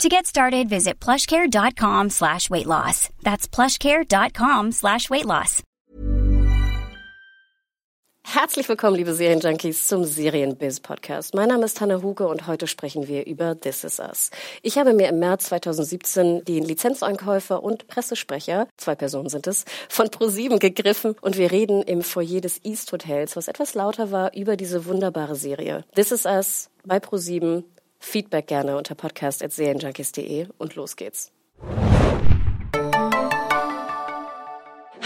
To get started, visit plushcare.com slash weight loss. That's plushcare.com slash weight loss. Herzlich willkommen, liebe Serienjunkies, zum Serienbiz-Podcast. Mein Name ist Hanna Huge und heute sprechen wir über This Is Us. Ich habe mir im März 2017 den Lizenzeinkäufer und Pressesprecher, zwei Personen sind es, von ProSieben gegriffen und wir reden im Foyer des East Hotels, was etwas lauter war, über diese wunderbare Serie. This Is Us bei ProSieben Feedback gerne unter podcast.serienjunkies.de und los geht's.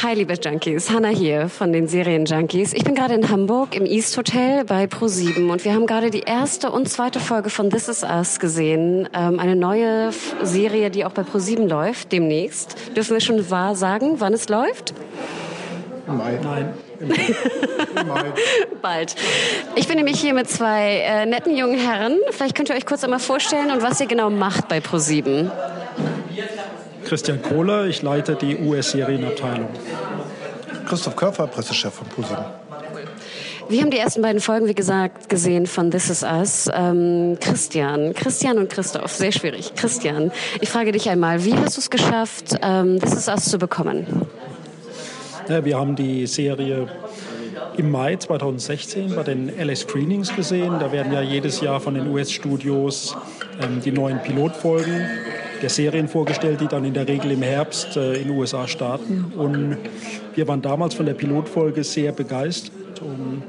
Hi, liebe Junkies. Hanna hier von den Serienjunkies. Ich bin gerade in Hamburg im East Hotel bei Pro7 und wir haben gerade die erste und zweite Folge von This Is Us gesehen. Ähm, eine neue Serie, die auch bei Pro7 läuft, demnächst. Dürfen wir schon wahr sagen, wann es läuft? Nein. Nein. Bald. Ich bin nämlich hier mit zwei äh, netten jungen Herren. Vielleicht könnt ihr euch kurz einmal vorstellen und was ihr genau macht bei ProSieben. Christian Kohler, ich leite die US-Serienabteilung. Christoph Körfer, Pressechef von ProSieben. Wir haben die ersten beiden Folgen, wie gesagt, gesehen von This Is Us. Ähm, Christian, Christian und Christoph, sehr schwierig. Christian, ich frage dich einmal, wie hast du es geschafft, ähm, This Is Us zu bekommen? Ja, wir haben die Serie im Mai 2016 bei den LA Screenings gesehen. Da werden ja jedes Jahr von den US-Studios ähm, die neuen Pilotfolgen der Serien vorgestellt, die dann in der Regel im Herbst äh, in den USA starten. Und wir waren damals von der Pilotfolge sehr begeistert und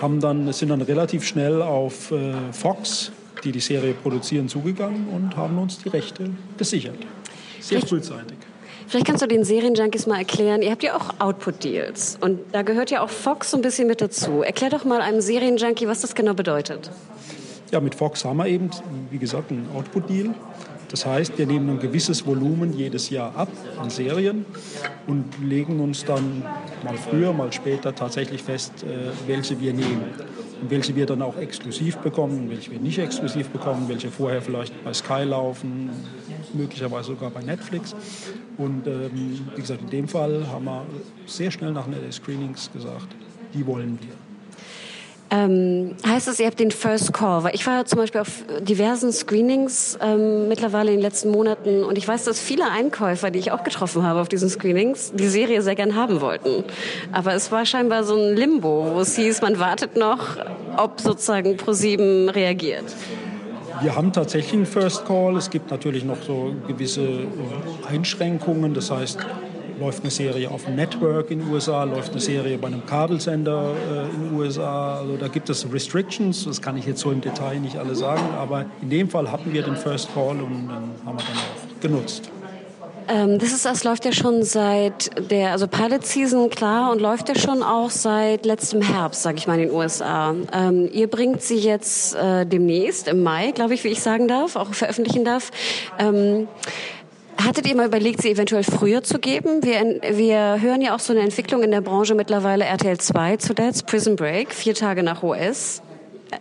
haben dann, sind dann relativ schnell auf äh, Fox, die die Serie produzieren, zugegangen und haben uns die Rechte gesichert. Sehr frühzeitig. Vielleicht kannst du den Serienjunkies mal erklären, ihr habt ja auch Output-Deals und da gehört ja auch Fox so ein bisschen mit dazu. Erklär doch mal einem Serienjunkie, was das genau bedeutet. Ja, mit Fox haben wir eben, wie gesagt, einen Output-Deal. Das heißt, wir nehmen ein gewisses Volumen jedes Jahr ab an Serien und legen uns dann mal früher, mal später tatsächlich fest, äh, welche wir nehmen. Welche wir dann auch exklusiv bekommen, welche wir nicht exklusiv bekommen, welche vorher vielleicht bei Sky laufen, möglicherweise sogar bei Netflix. Und ähm, wie gesagt, in dem Fall haben wir sehr schnell nach den Screenings gesagt, die wollen wir. Ähm, heißt das, ihr habt den First Call? Weil ich war zum Beispiel auf diversen Screenings ähm, mittlerweile in den letzten Monaten und ich weiß, dass viele Einkäufer, die ich auch getroffen habe auf diesen Screenings, die Serie sehr gern haben wollten. Aber es war scheinbar so ein Limbo, wo es hieß, man wartet noch, ob sozusagen ProSieben reagiert. Wir haben tatsächlich einen First Call. Es gibt natürlich noch so gewisse Einschränkungen. Das heißt, läuft eine Serie auf dem Network in den USA, läuft eine Serie bei einem Kabelsender äh, in den USA. Also da gibt es Restrictions, das kann ich jetzt so im Detail nicht alle sagen, aber in dem Fall hatten wir den First Call und ähm, haben wir dann auch genutzt. Ähm, das ist, das läuft ja schon seit der, also Pilot Season, klar, und läuft ja schon auch seit letztem Herbst, sage ich mal, in den USA. Ähm, ihr bringt sie jetzt äh, demnächst, im Mai, glaube ich, wie ich sagen darf, auch veröffentlichen darf. Ähm, Hattet ihr mal überlegt, sie eventuell früher zu geben? Wir, wir hören ja auch so eine Entwicklung in der Branche mittlerweile, RTL 2 zuletzt, Prison Break, vier Tage nach OS.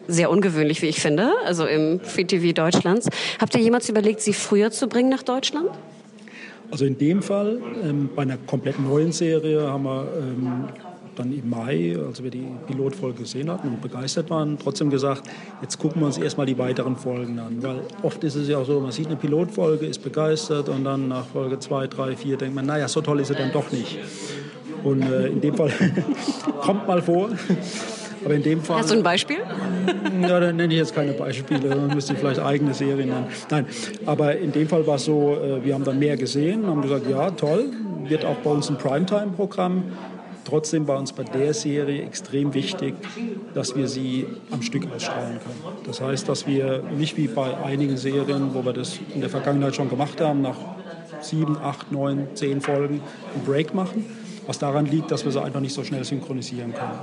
Sehr ungewöhnlich, wie ich finde, also im Free TV Deutschlands. Habt ihr jemals überlegt, sie früher zu bringen nach Deutschland? Also in dem Fall, ähm, bei einer komplett neuen Serie, haben wir ähm, dann im Mai, als wir die Pilotfolge gesehen hatten und begeistert waren, trotzdem gesagt, jetzt gucken wir uns erstmal die weiteren Folgen an. Weil oft ist es ja auch so, man sieht eine Pilotfolge, ist begeistert und dann nach Folge 2, 3, 4 denkt man, naja, so toll ist sie dann doch nicht. Und äh, in dem Fall kommt mal vor. Aber in dem Fall. Hast du ein Beispiel? Ja, dann nenne ich jetzt keine Beispiele, dann müsste ich vielleicht eigene Serien nennen. Nein, aber in dem Fall war es so, äh, wir haben dann mehr gesehen, haben gesagt, ja, toll, wird auch bei uns ein Primetime-Programm. Trotzdem war uns bei der Serie extrem wichtig, dass wir sie am Stück ausstrahlen können. Das heißt, dass wir nicht wie bei einigen Serien, wo wir das in der Vergangenheit schon gemacht haben, nach sieben, acht, neun, zehn Folgen einen Break machen, was daran liegt, dass wir sie einfach nicht so schnell synchronisieren können.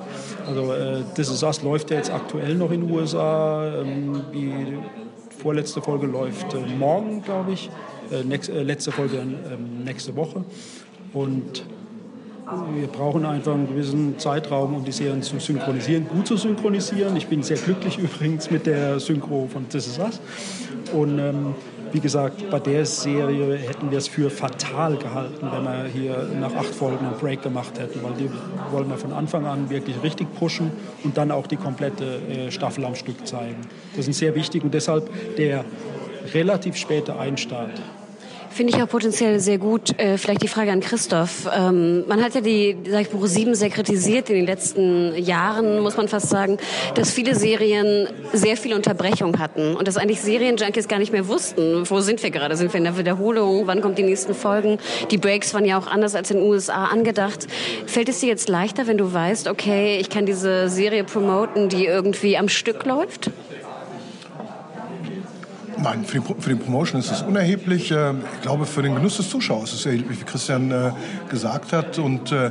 Also äh, This Is Us läuft ja jetzt aktuell noch in den USA. Ähm, die vorletzte Folge läuft äh, morgen, glaube ich. Äh, nächst, äh, letzte Folge ähm, nächste Woche. Und wir brauchen einfach einen gewissen Zeitraum, um die Serien zu synchronisieren, gut zu synchronisieren. Ich bin sehr glücklich übrigens mit der Synchro von This Is Us. Und ähm, wie gesagt, bei der Serie hätten wir es für fatal gehalten, wenn wir hier nach acht Folgen einen Break gemacht hätten, weil die wollen wir von Anfang an wirklich richtig pushen und dann auch die komplette äh, Staffel am Stück zeigen. Das ist sehr wichtig und deshalb der relativ späte Einstart Finde ich auch potenziell sehr gut. Äh, vielleicht die Frage an Christoph. Ähm, man hat ja die, sag ich, Pro 7 sehr kritisiert in den letzten Jahren, muss man fast sagen, dass viele Serien sehr viel Unterbrechung hatten und dass eigentlich Serienjunkies gar nicht mehr wussten, wo sind wir gerade? Sind wir in der Wiederholung? Wann kommen die nächsten Folgen? Die Breaks waren ja auch anders als in den USA angedacht. Fällt es dir jetzt leichter, wenn du weißt, okay, ich kann diese Serie promoten, die irgendwie am Stück läuft? Nein, für die, für die Promotion ist es unerheblich. Ähm, ich glaube, für den Genuss des Zuschauers ist es erheblich, wie Christian äh, gesagt hat. Und äh,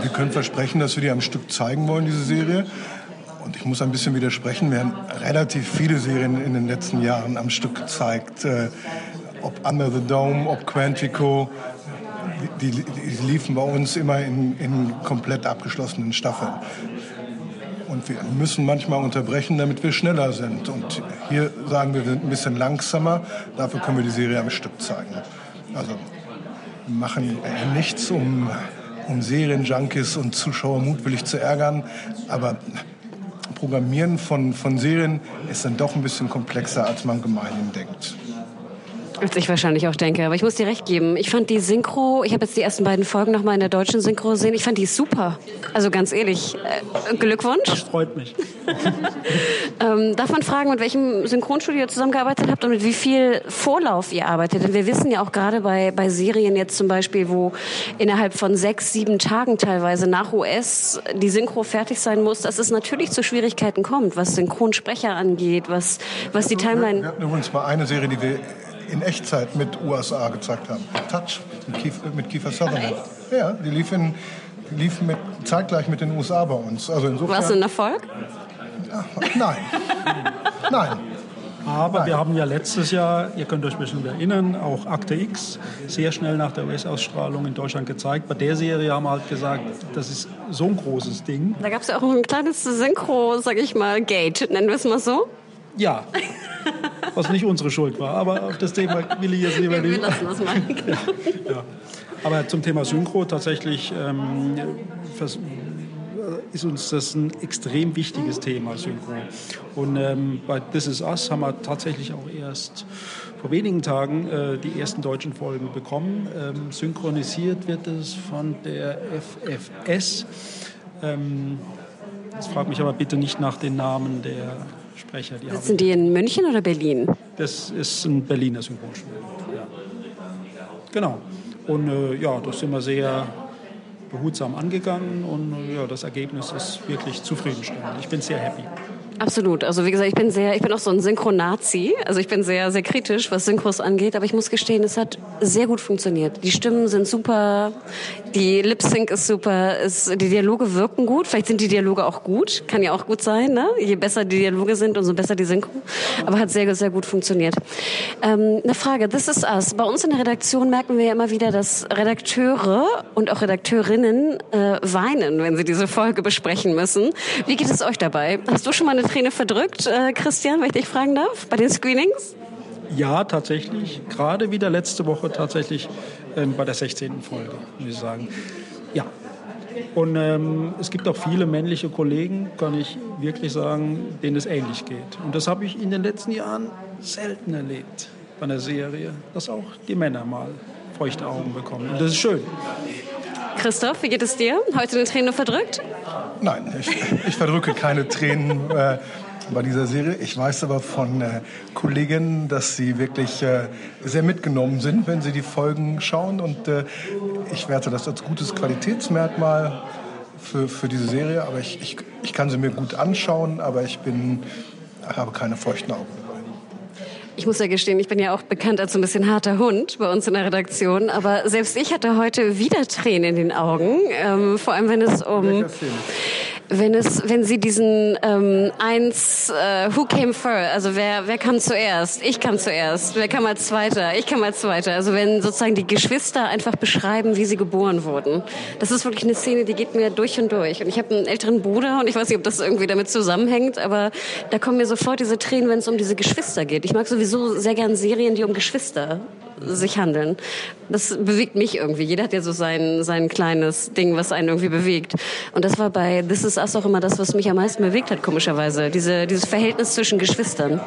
wir können versprechen, dass wir die am Stück zeigen wollen, diese Serie. Und ich muss ein bisschen widersprechen. Wir haben relativ viele Serien in den letzten Jahren am Stück gezeigt. Äh, ob Under the Dome, ob Quantico. Die, die, die liefen bei uns immer in, in komplett abgeschlossenen Staffeln. Und wir müssen manchmal unterbrechen, damit wir schneller sind. Und hier sagen wir, wir sind ein bisschen langsamer. Dafür können wir die Serie am Stück zeigen. Also wir machen nichts, um, um Serienjunkies und Zuschauer mutwillig zu ärgern. Aber Programmieren von, von Serien ist dann doch ein bisschen komplexer, als man gemeinhin denkt. Als ich wahrscheinlich auch denke. Aber ich muss dir recht geben. Ich fand die Synchro, ich habe jetzt die ersten beiden Folgen nochmal in der deutschen Synchro gesehen. Ich fand die super. Also ganz ehrlich, äh, Glückwunsch. Das freut mich. ähm, darf man fragen, mit welchem Synchronstudio ihr zusammengearbeitet habt und mit wie viel Vorlauf ihr arbeitet? Denn wir wissen ja auch gerade bei, bei Serien jetzt zum Beispiel, wo innerhalb von sechs, sieben Tagen teilweise nach US die Synchro fertig sein muss, dass es natürlich zu Schwierigkeiten kommt, was Synchronsprecher angeht, was, was die Timeline... Wir hatten übrigens mal eine Serie, die wir in Echtzeit mit USA gezeigt haben. Touch mit Kiefer, mit Kiefer Sutherland. Ja, die lief, in, die lief mit, zeitgleich mit den USA bei uns. Also insofern, War es ein Erfolg? Ja, nein. nein. Aber Nein. wir haben ja letztes Jahr, ihr könnt euch bestimmt erinnern, auch Akte X sehr schnell nach der US-Ausstrahlung in Deutschland gezeigt. Bei der Serie haben wir halt gesagt, das ist so ein großes Ding. Da gab es ja auch ein kleines Synchro, sag ich mal, Gate, nennen wir es mal so. Ja, was nicht unsere Schuld war. Aber auf das Thema will ich jetzt lieber nicht. Wir lassen das mal. ja, ja. Aber zum Thema Synchro tatsächlich ähm, ist uns das ein extrem wichtiges Thema, Synchro. Und ähm, bei This Is Us haben wir tatsächlich auch erst vor wenigen Tagen äh, die ersten deutschen Folgen bekommen. Ähm, synchronisiert wird es von der FFS. Ähm, jetzt fragt mich aber bitte nicht nach den Namen der Sprecher. Die Sitzen die in München oder Berlin? Das ist ein Berliner Synchronstudio. Ja. Genau. Und äh, ja, das sind wir sehr behutsam angegangen und äh, ja, das Ergebnis ist wirklich zufriedenstellend. Ich bin sehr happy. Absolut. Also wie gesagt, ich bin sehr, ich bin auch so ein Synchronazi. Also ich bin sehr, sehr kritisch, was Synchros angeht. Aber ich muss gestehen, es hat sehr gut funktioniert. Die Stimmen sind super, die Lip Sync ist super, es, die Dialoge wirken gut. Vielleicht sind die Dialoge auch gut, kann ja auch gut sein. Ne? Je besser die Dialoge sind, umso besser die Synchro. Aber hat sehr, sehr gut funktioniert. Ähm, eine Frage: This is us. Bei uns in der Redaktion merken wir ja immer wieder, dass Redakteure und auch Redakteurinnen äh, weinen, wenn sie diese Folge besprechen müssen. Wie geht es euch dabei? Hast du schon mal eine Träne verdrückt, äh, Christian, wenn ich dich fragen darf, bei den Screenings? Ja, tatsächlich. Gerade wieder letzte Woche tatsächlich ähm, bei der 16. Folge, muss ich sagen. Ja. Und ähm, es gibt auch viele männliche Kollegen, kann ich wirklich sagen, denen es ähnlich geht. Und das habe ich in den letzten Jahren selten erlebt bei einer Serie, dass auch die Männer mal feuchte Augen bekommen. Und das ist schön. Christoph, wie geht es dir? Heute eine Träne verdrückt? Nein, ich, ich verdrücke keine Tränen äh, bei dieser Serie. Ich weiß aber von äh, Kolleginnen, dass sie wirklich äh, sehr mitgenommen sind, wenn sie die Folgen schauen. Und äh, ich werte das als gutes Qualitätsmerkmal für, für diese Serie. Aber ich, ich, ich kann sie mir gut anschauen, aber ich bin, habe keine feuchten Augen. Ich muss ja gestehen, ich bin ja auch bekannt als ein bisschen harter Hund bei uns in der Redaktion, aber selbst ich hatte heute wieder Tränen in den Augen, ähm, vor allem wenn es um wenn es, wenn Sie diesen ähm, eins, äh, who came first, also wer, wer kam zuerst? Ich kam zuerst. Wer kam als Zweiter? Ich kam als Zweiter. Also wenn sozusagen die Geschwister einfach beschreiben, wie sie geboren wurden. Das ist wirklich eine Szene, die geht mir durch und durch. Und ich habe einen älteren Bruder und ich weiß nicht, ob das irgendwie damit zusammenhängt, aber da kommen mir sofort diese Tränen, wenn es um diese Geschwister geht. Ich mag sowieso sehr gern Serien, die um Geschwister sich handeln. Das bewegt mich irgendwie. Jeder hat ja so sein, sein kleines Ding, was einen irgendwie bewegt. Und das war bei This Is Us auch immer das, was mich am meisten bewegt hat, komischerweise. Diese, dieses Verhältnis zwischen Geschwistern.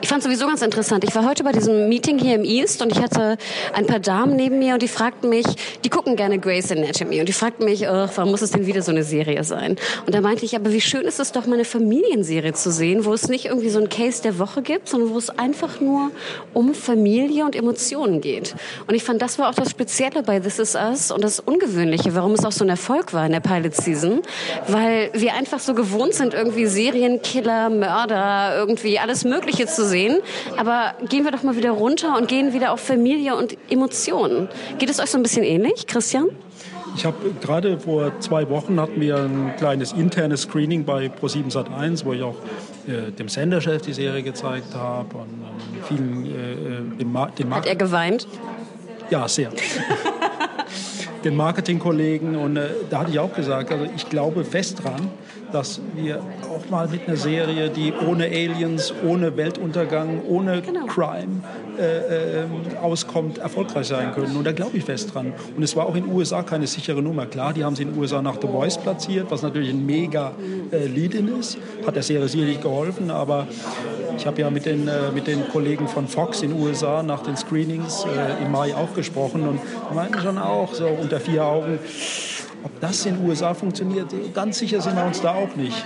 Ich fand sowieso ganz interessant. Ich war heute bei diesem Meeting hier im East und ich hatte ein paar Damen neben mir und die fragten mich, die gucken gerne Grey's Anatomy und die fragten mich, oh, warum muss es denn wieder so eine Serie sein? Und da meinte ich, aber wie schön ist es doch mal eine Familienserie zu sehen, wo es nicht irgendwie so ein Case der Woche gibt, sondern wo es einfach nur um Familie und Emotionen geht. Und ich fand, das war auch das Spezielle bei This Is Us und das Ungewöhnliche, warum es auch so ein Erfolg war in der Pilot Season, weil wir einfach so gewohnt sind, irgendwie Serienkiller, Mörder, irgendwie alles Mögliche zu sehen. Aber gehen wir doch mal wieder runter und gehen wieder auf Familie und Emotionen. Geht es euch so ein bisschen ähnlich, Christian? Ich habe gerade vor zwei Wochen hatten wir ein kleines internes Screening bei Pro7 Sat1, wo ich auch äh, dem Senderchef die Serie gezeigt habe und ähm, vielen äh, den, Ma den Hat er geweint? Ja, sehr. den Marketingkollegen und äh, da hatte ich auch gesagt, also ich glaube fest dran, dass wir auch mal mit einer Serie, die ohne Aliens, ohne Weltuntergang, ohne genau. Crime äh, äh, auskommt, erfolgreich sein können. Und da glaube ich fest dran. Und es war auch in den USA keine sichere Nummer. Klar, die haben sie in den USA nach The Voice platziert, was natürlich ein mega äh, Lead-In ist. Hat der Serie sicherlich geholfen, aber ich habe ja mit den, äh, mit den Kollegen von Fox in den USA nach den Screenings äh, im Mai auch gesprochen und meinten schon auch so unter vier Augen, ob das in den USA funktioniert, ganz sicher sind wir uns da auch nicht.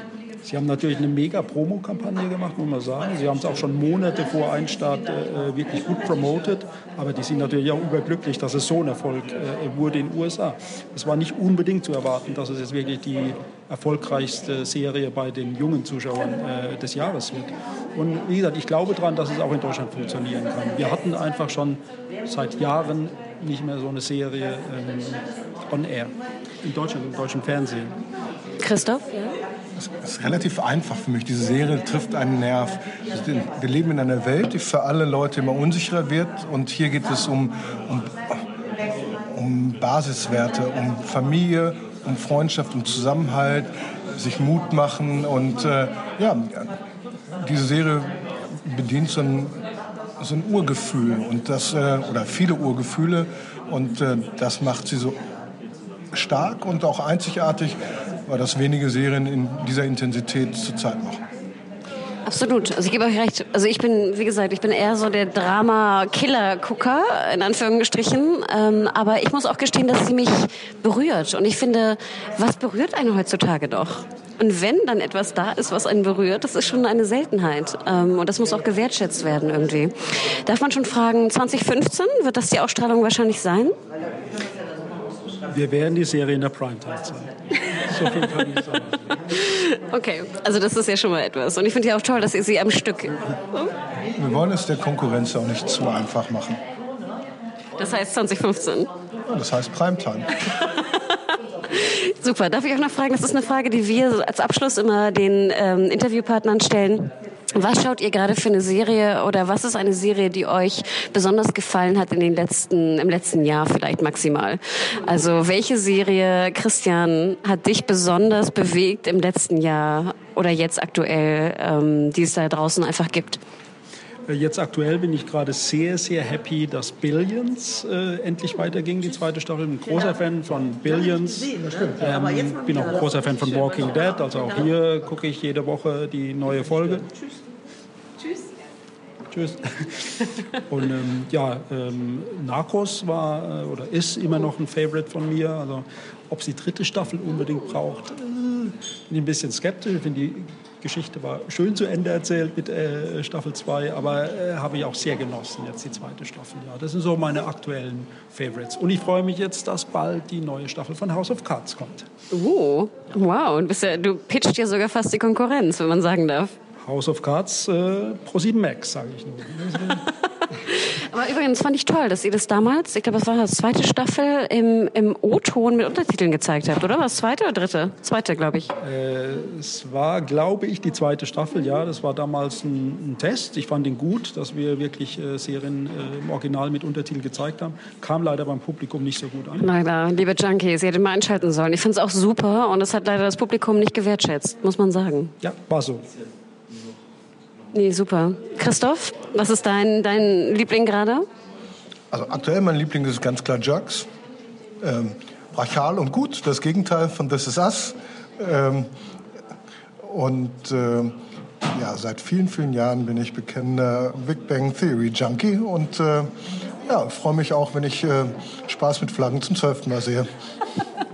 Sie haben natürlich eine mega Promo-Kampagne gemacht, muss man sagen. Sie haben es auch schon Monate vor Einstart äh, wirklich gut promotet. Aber die sind natürlich auch überglücklich, dass es so ein Erfolg äh, wurde in den USA. Es war nicht unbedingt zu erwarten, dass es jetzt wirklich die erfolgreichste Serie bei den jungen Zuschauern äh, des Jahres wird. Und wie gesagt, ich glaube daran, dass es auch in Deutschland funktionieren kann. Wir hatten einfach schon seit Jahren nicht mehr so eine Serie ähm, on air in Deutschland, im deutschen Fernsehen. Christoph? Ja? Es ist relativ einfach für mich. Diese Serie trifft einen Nerv. Wir leben in einer Welt, die für alle Leute immer unsicherer wird. Und hier geht es um, um, um Basiswerte, um Familie, um Freundschaft, um Zusammenhalt, sich Mut machen. Und äh, ja, diese Serie bedient so ein, so ein Urgefühl und das, äh, oder viele Urgefühle. Und äh, das macht sie so stark und auch einzigartig, weil das wenige Serien in dieser Intensität zurzeit machen. Absolut. Also ich gebe euch recht. Also ich bin, wie gesagt, ich bin eher so der Drama-Killer-Gucker, in Anführungsstrichen. Ähm, aber ich muss auch gestehen, dass sie mich berührt. Und ich finde, was berührt einen heutzutage doch? Und wenn dann etwas da ist, was einen berührt, das ist schon eine Seltenheit. Ähm, und das muss auch gewertschätzt werden irgendwie. Darf man schon fragen, 2015 wird das die Ausstrahlung wahrscheinlich sein? Wir werden die Serie in der Primetime zeigen. So viel kann ich sagen. Okay, also das ist ja schon mal etwas. Und ich finde ja auch toll, dass ihr sie am Stück. Wir wollen es der Konkurrenz auch nicht zu einfach machen. Das heißt 2015. Das heißt Primetime. Super. Darf ich auch noch fragen? Das ist eine Frage, die wir als Abschluss immer den ähm, Interviewpartnern stellen. Was schaut ihr gerade für eine Serie oder was ist eine Serie, die euch besonders gefallen hat in den letzten, im letzten Jahr vielleicht maximal? Also welche Serie, Christian, hat dich besonders bewegt im letzten Jahr oder jetzt aktuell, ähm, die es da draußen einfach gibt? Äh, jetzt aktuell bin ich gerade sehr, sehr happy, dass Billions äh, endlich weiterging, die zweite Staffel. Ich bin ein großer Fan von Billions. Ähm, bin auch ein großer Fan von Walking Dead. Also auch hier gucke ich jede Woche die neue Folge. Tschüss. Tschüss. Und ähm, ja, ähm, Narcos war äh, oder ist immer noch ein Favorite von mir. Also ob sie dritte Staffel unbedingt braucht, äh, bin ich ein bisschen skeptisch. Ich finde die Geschichte war schön zu Ende erzählt mit äh, Staffel 2, aber äh, habe ich auch sehr genossen, jetzt die zweite Staffel. Ja, das sind so meine aktuellen Favorites. Und ich freue mich jetzt, dass bald die neue Staffel von House of Cards kommt. Oh, wow. Und ja, du pitcht ja sogar fast die Konkurrenz, wenn man sagen darf. House of Cards äh, Pro 7 Max, sage ich nur. Aber übrigens fand ich toll, dass ihr das damals, ich glaube, das war das zweite Staffel, im, im O-Ton mit Untertiteln gezeigt habt, oder? War das zweite oder dritte? Zweite, glaube ich. Äh, es war, glaube ich, die zweite Staffel, ja. Das war damals ein, ein Test. Ich fand ihn gut, dass wir wirklich äh, Serien äh, im Original mit Untertitel gezeigt haben. Kam leider beim Publikum nicht so gut an. Leider, liebe Junkies, ihr hättet mal einschalten sollen. Ich finde es auch super und es hat leider das Publikum nicht gewertschätzt, muss man sagen. Ja, war so. Nee, super. Christoph, was ist dein, dein Liebling gerade? Also aktuell mein Liebling ist ganz klar Jerks. Ähm, brachial und gut, das Gegenteil von This Is Us. Ähm, und äh, ja, seit vielen, vielen Jahren bin ich bekennender Big Bang Theory Junkie und äh, ja, freue mich auch, wenn ich äh, Spaß mit Flaggen zum zwölften Mal sehe.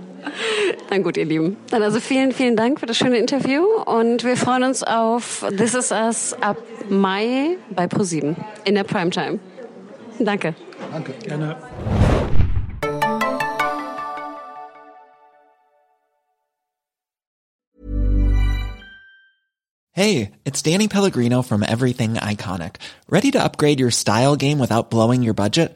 Dann gut, ihr Lieben. Dann also vielen, vielen Dank für das schöne Interview und wir freuen uns auf This Is Us ab Mai bei ProSieben in der Primetime. Danke. Danke. Gerne. Hey, it's Danny Pellegrino from Everything Iconic. Ready to upgrade your style game without blowing your budget?